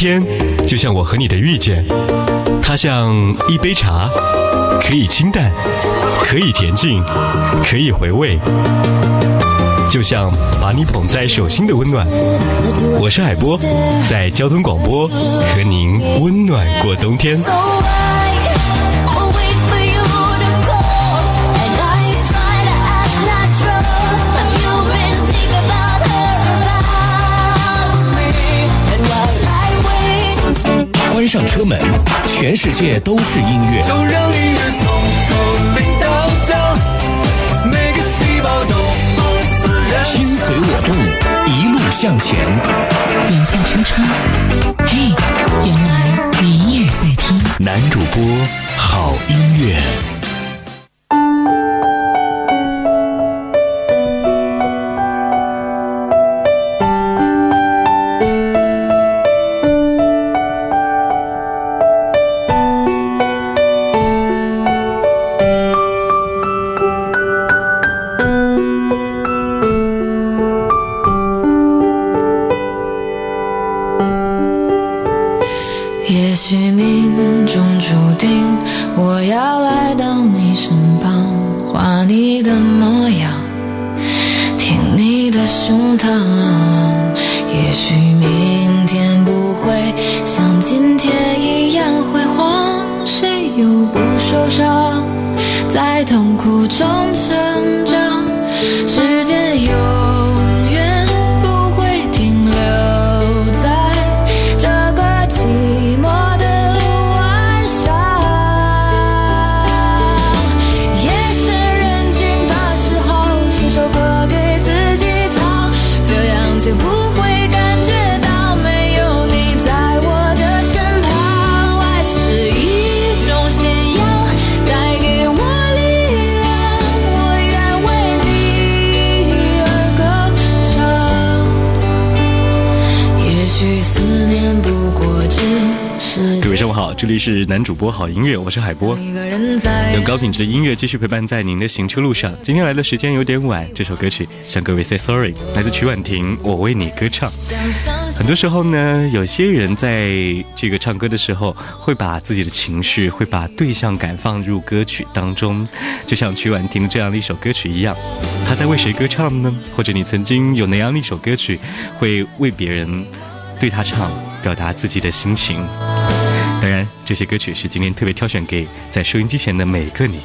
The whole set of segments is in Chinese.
天就像我和你的遇见，它像一杯茶，可以清淡，可以恬静，可以回味，就像把你捧在手心的温暖。我是海波，在交通广播和您温暖过冬天。关上车门，全世界都是音乐。就让音乐从头领到脚，每个细胞都放肆燃心随我动，一路向前。摇下车窗，嘿，原来你也在听。男主播好音乐。命中注定，我要来到你身旁，画你的模样，听你的胸膛。也许明天不会像今天一样辉煌，谁又不受伤，在痛苦中成这里是男主播好音乐，我是海波。用高品质的音乐继续陪伴在您的行车路上。今天来的时间有点晚，这首歌曲向各位 say sorry，来自曲婉婷，我为你歌唱。很多时候呢，有些人在这个唱歌的时候，会把自己的情绪，会把对象感放入歌曲当中，就像曲婉婷这样的一首歌曲一样。她在为谁歌唱呢？或者你曾经有哪样的一首歌曲，会为别人对他唱，表达自己的心情？当然，这些歌曲是今天特别挑选给在收音机前的每个你。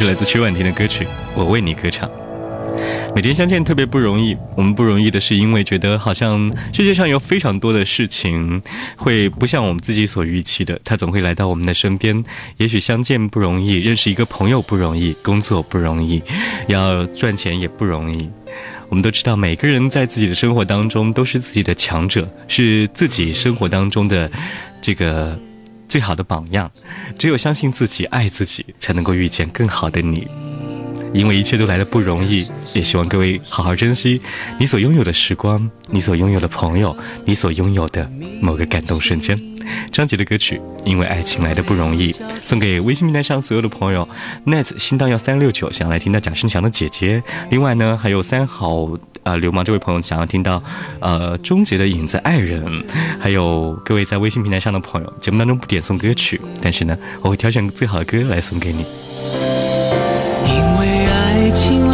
是来自曲婉婷的歌曲《我为你歌唱》。每天相见特别不容易，我们不容易的是因为觉得好像世界上有非常多的事情会不像我们自己所预期的，它总会来到我们的身边。也许相见不容易，认识一个朋友不容易，工作不容易，要赚钱也不容易。我们都知道，每个人在自己的生活当中都是自己的强者，是自己生活当中的这个最好的榜样。只有相信自己，爱自己，才能够遇见更好的你。因为一切都来的不容易，也希望各位好好珍惜你所拥有的时光，你所拥有的朋友，你所拥有的某个感动瞬间。张杰的歌曲《因为爱情来的不容易》，送给微信平台上所有的朋友。net 新到要三六九想要来听到贾生强的姐姐。另外呢，还有三好呃流氓这位朋友想要听到呃终结的影子爱人。还有各位在微信平台上的朋友，节目当中不点送歌曲，但是呢，我会挑选最好的歌来送给你。因为爱情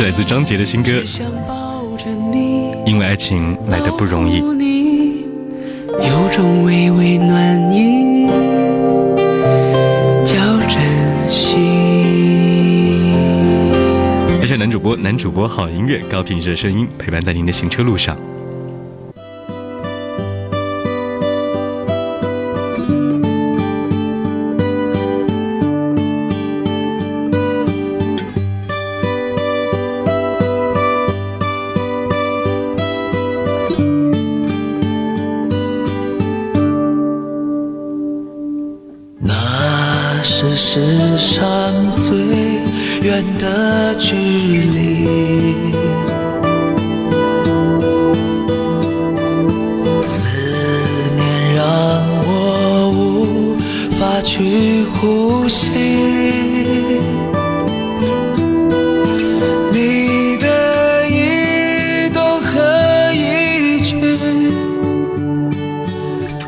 是来自张杰的新歌因为爱情来的不容易有种微微暖意，叫珍惜。爱上男主播，男主播好音乐，高品质的声音陪伴在您的行车路上。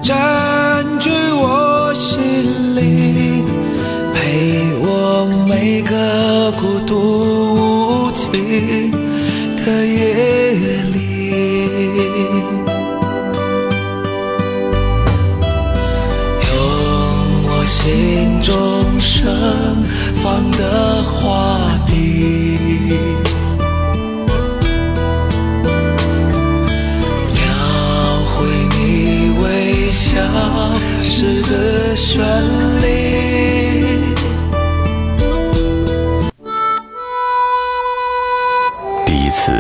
占据我心里，陪我每个孤独无尽的夜里，用我心中盛放的花的绚丽。第一次，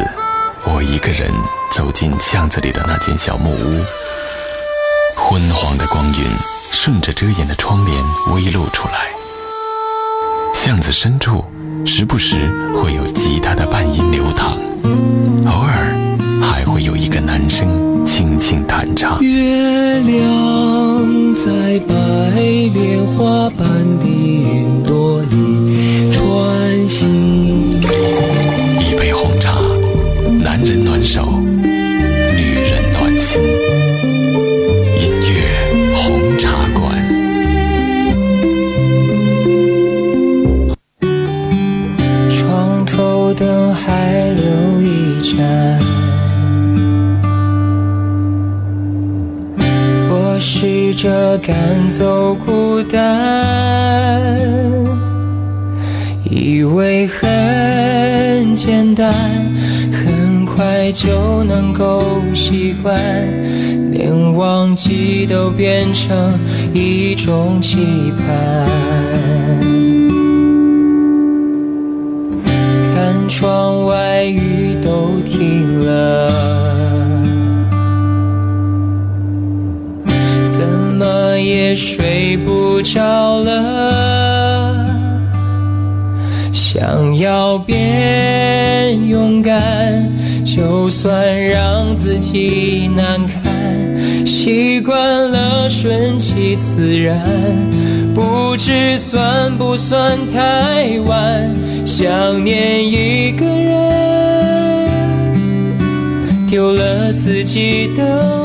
我一个人走进巷子里的那间小木屋，昏黄的光晕顺着遮掩的窗帘微露出来。巷子深处，时不时会有吉他的伴音流淌，偶尔还会有一个男声轻轻弹唱。月亮在白莲花般的云朵里穿行。一杯红茶，男人暖手，着赶走孤单，以为很简单，很快就能够习惯，连忘记都变成一种期盼。看窗外雨都停了，少了。想要变勇敢，就算让自己难堪，习惯了顺其自然，不知算不算太晚。想念一个人，丢了自己的。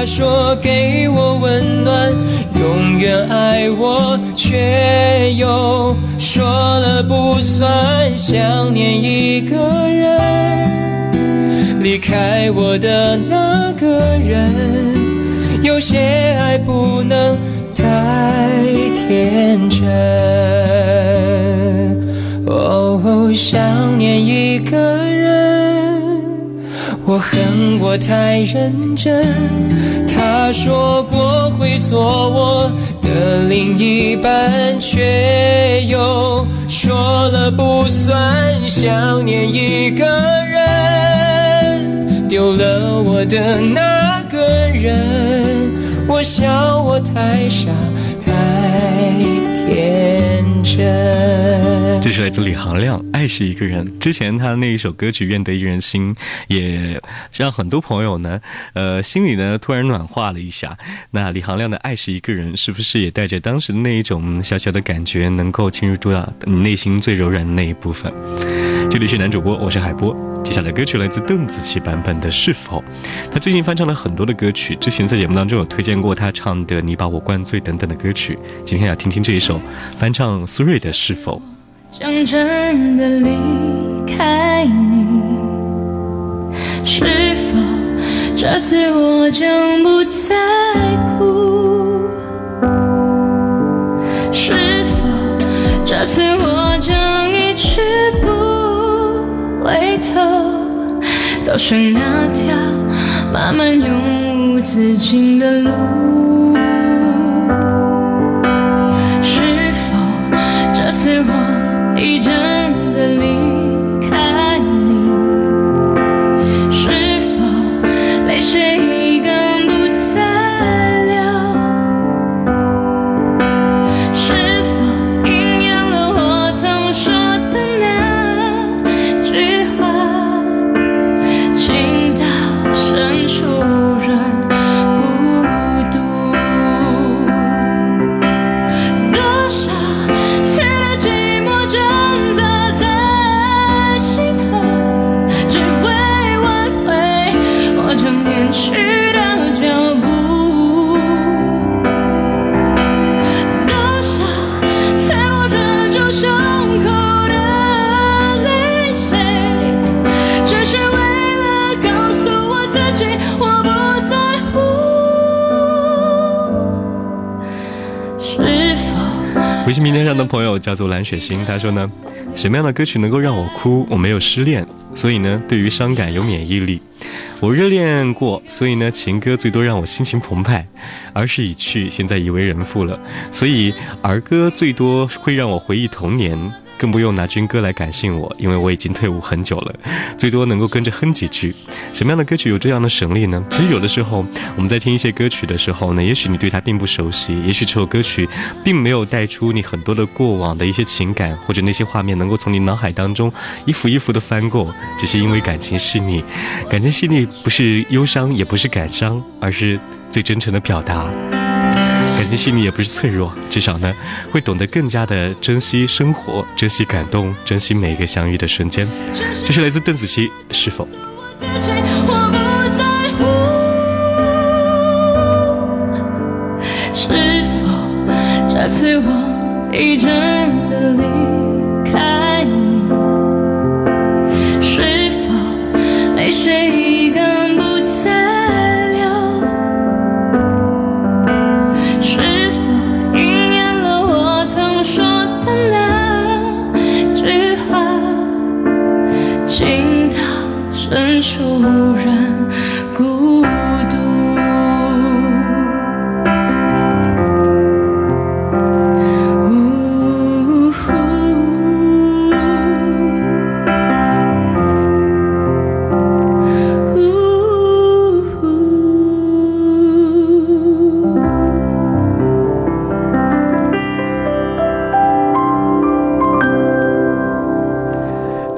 他说给我温暖，永远爱我，却又说了不算。想念一个人，离开我的那个人，有些爱不能太天真。哦，想念一个人，我恨我太认真。他说过会做我的另一半，却又说了不算。想念一个人，丢了我的那个人。我想我太傻，太天真。这是来自李行亮，《爱是一个人》。之前他那一首歌曲《愿得一人心》，也让很多朋友呢，呃，心里呢突然暖化了一下。那李行亮的《爱是一个人》，是不是也带着当时的那一种小小的感觉，能够侵入到你内心最柔软的那一部分？这里是男主播，我是海波。接下来歌曲来自邓紫棋版本的《是否》，她最近翻唱了很多的歌曲，之前在节目当中有推荐过她唱的《你把我灌醉》等等的歌曲。今天要听听这一首翻唱苏芮的《是否》。讲真的离开你，是否这次我将不再哭？头，走上那条漫漫永无止境的路？微信平台上的朋友叫做蓝雪星，他说呢，什么样的歌曲能够让我哭？我没有失恋，所以呢，对于伤感有免疫力。我热恋过，所以呢，情歌最多让我心情澎湃。儿时已去，现在已为人父了，所以儿歌最多会让我回忆童年。更不用拿军歌来感性我，因为我已经退伍很久了，最多能够跟着哼几句。什么样的歌曲有这样的神力呢？其实有的时候我们在听一些歌曲的时候呢，也许你对它并不熟悉，也许这首歌曲并没有带出你很多的过往的一些情感，或者那些画面能够从你脑海当中一幅一幅的翻过，只是因为感情细腻。感情细腻不是忧伤，也不是感伤，而是最真诚的表达。感情细腻也不是脆弱，至少呢，会懂得更加的珍惜生活，珍惜感动，珍惜每一个相遇的瞬间。这是来自邓紫棋，是否？是否这次我已真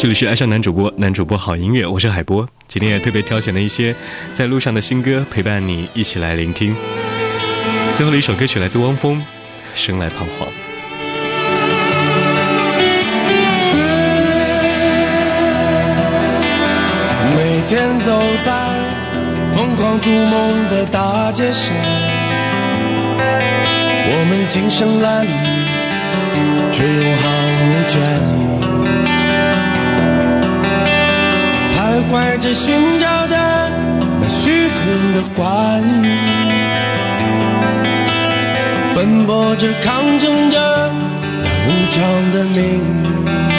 这里是爱上男主播，男主播好音乐，我是海波。今天也特别挑选了一些在路上的新歌，陪伴你一起来聆听。最后的一首歌曲来自汪峰，《生来彷徨》。每天走在疯狂逐梦的大街上，我们精神褴褛，却又毫无倦意，怀着寻找着那虚空的幻影，奔波着抗争着那无常的命。运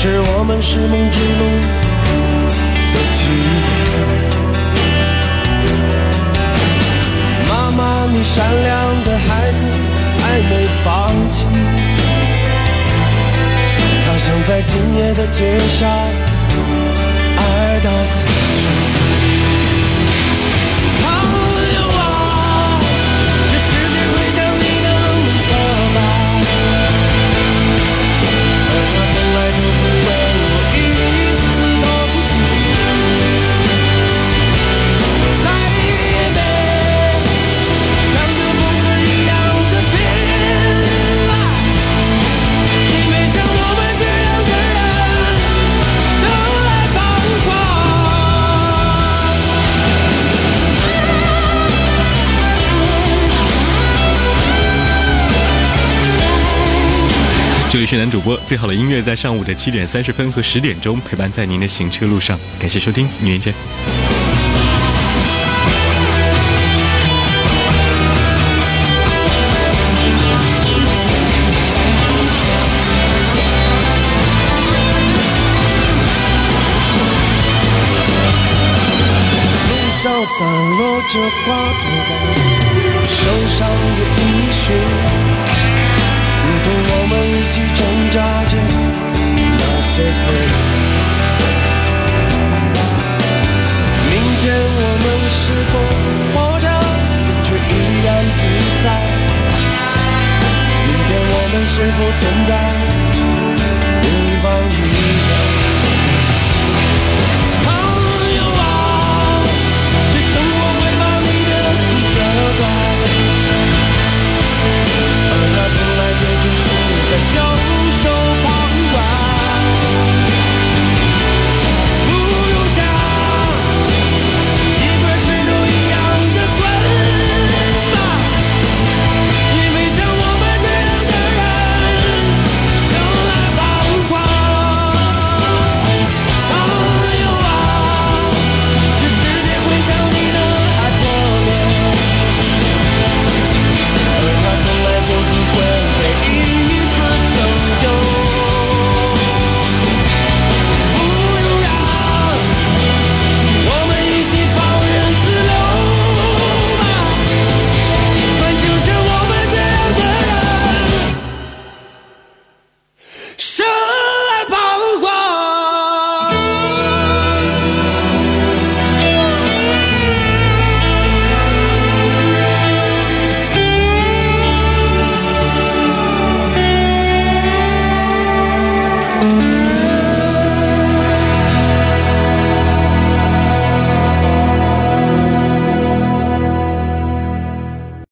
是我们是梦之路的起点。妈妈，你善良的孩子还没放弃，他想在今夜的街上爱到死男主播，最好的音乐在上午的七点三十分和十点钟陪伴在您的行车路上。感谢收听，明天见。路上散落着花朵，受伤的音讯，如同我去挣扎着那些痛。明天我们是否活着，却依然不在。明天我们是否存在，迷茫依然。